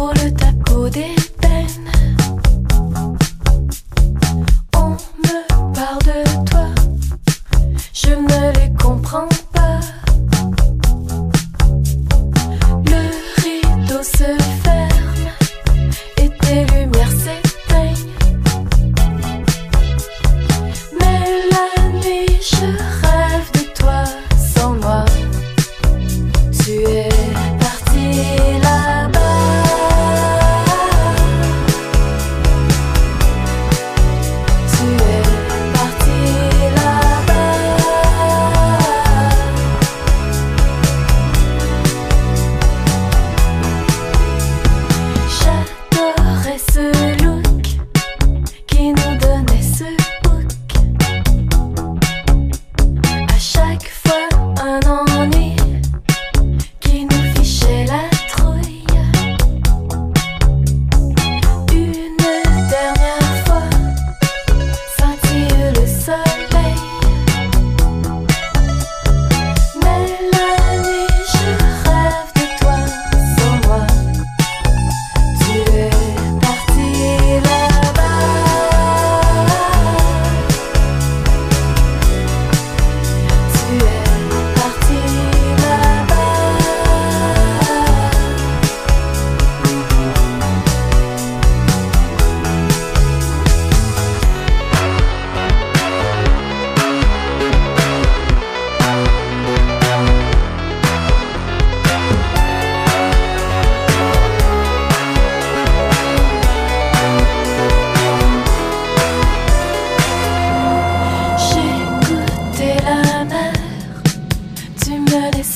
pour le taco peines, On me parle de toi, je ne les comprends pas. Le rideau se ferme et tes lumières s'éteignent. Mais la nuit, je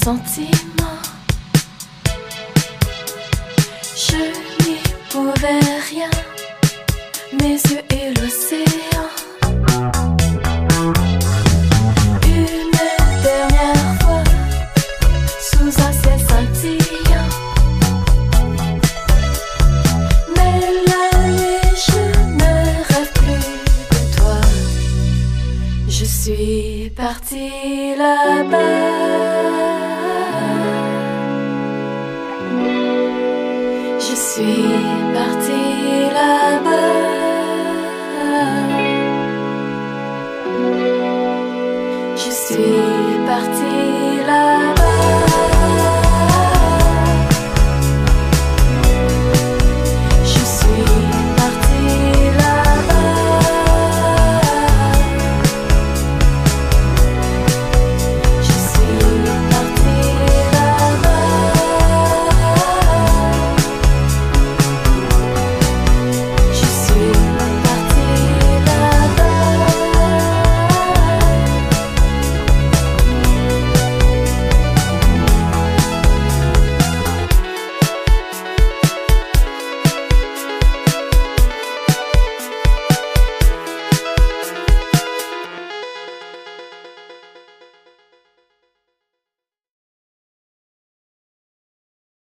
Je n'y pouvais rien, mes yeux et l'océan. Une dernière fois, sous un ciel scintillant. Mais la nuit, je ne rêve plus de toi. Je suis partie là-bas. Je suis partie là-bas. Je suis partie.